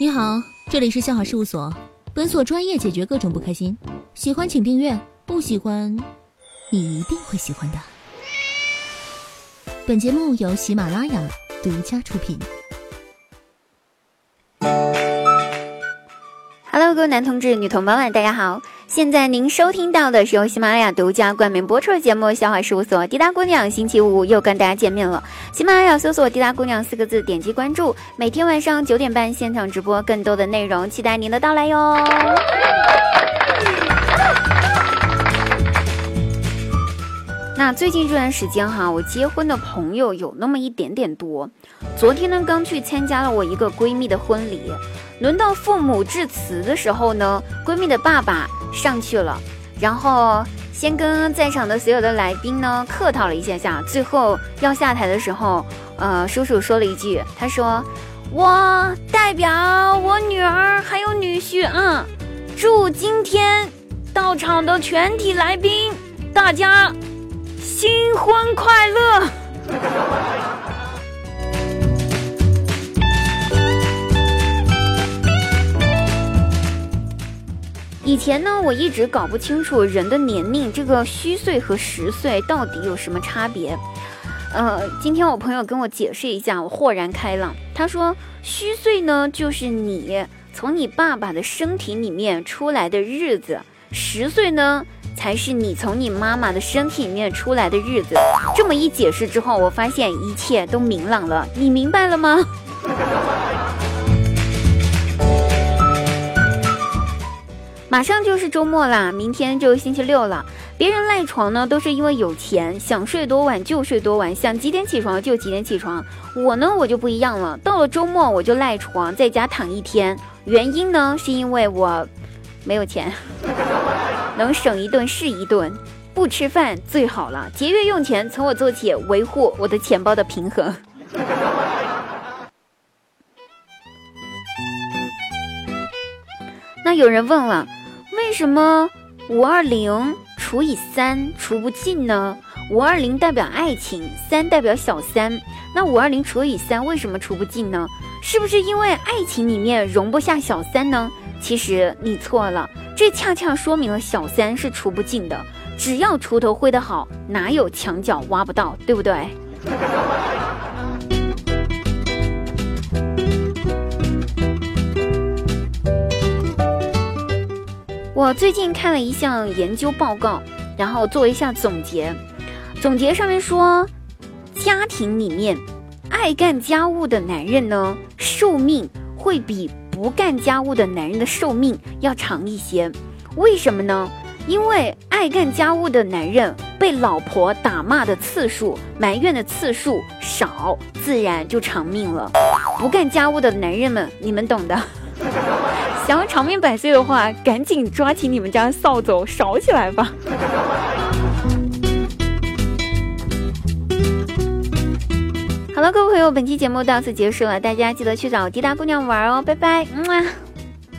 你好，这里是笑话事务所，本所专业解决各种不开心。喜欢请订阅，不喜欢，你一定会喜欢的。本节目由喜马拉雅独家出品。各位男同志、女同胞们，大家好！现在您收听到的是由喜马拉雅独家冠名播出的节目《笑话事务所》，滴答姑娘星期五又跟大家见面了。喜马拉雅搜索“滴答姑娘”四个字，点击关注，每天晚上九点半现场直播，更多的内容期待您的到来哟。那最近这段时间哈，我结婚的朋友有那么一点点多。昨天呢，刚去参加了我一个闺蜜的婚礼，轮到父母致辞的时候呢，闺蜜的爸爸上去了，然后先跟在场的所有的来宾呢客套了一下下，最后要下台的时候，呃，叔叔说了一句，他说：“我代表我女儿还有女婿啊，祝今天到场的全体来宾大家新婚快乐。”以前呢，我一直搞不清楚人的年龄，这个虚岁和实岁到底有什么差别。呃，今天我朋友跟我解释一下，我豁然开朗。他说，虚岁呢，就是你从你爸爸的身体里面出来的日子；实岁呢，才是你从你妈妈的身体里面出来的日子。这么一解释之后，我发现一切都明朗了。你明白了吗？马上就是周末啦，明天就星期六了。别人赖床呢，都是因为有钱，想睡多晚就睡多晚，想几点起床就几点起床。我呢，我就不一样了，到了周末我就赖床，在家躺一天。原因呢，是因为我没有钱，能省一顿是一顿，不吃饭最好了。节约用钱从我做起，维护我的钱包的平衡。那有人问了。为什么五二零除以三除不尽呢？五二零代表爱情，三代表小三。那五二零除以三为什么除不尽呢？是不是因为爱情里面容不下小三呢？其实你错了，这恰恰说明了小三是除不尽的。只要锄头挥得好，哪有墙角挖不到，对不对？我最近看了一项研究报告，然后做一下总结。总结上面说，家庭里面爱干家务的男人呢，寿命会比不干家务的男人的寿命要长一些。为什么呢？因为爱干家务的男人被老婆打骂的次数、埋怨的次数少，自然就长命了。不干家务的男人们，你们懂的。想要长命百岁的话，赶紧抓起你们家扫帚扫起来吧！好了，各位朋友，本期节目到此结束了，大家记得去找滴答姑娘玩哦，拜拜，嗯啊。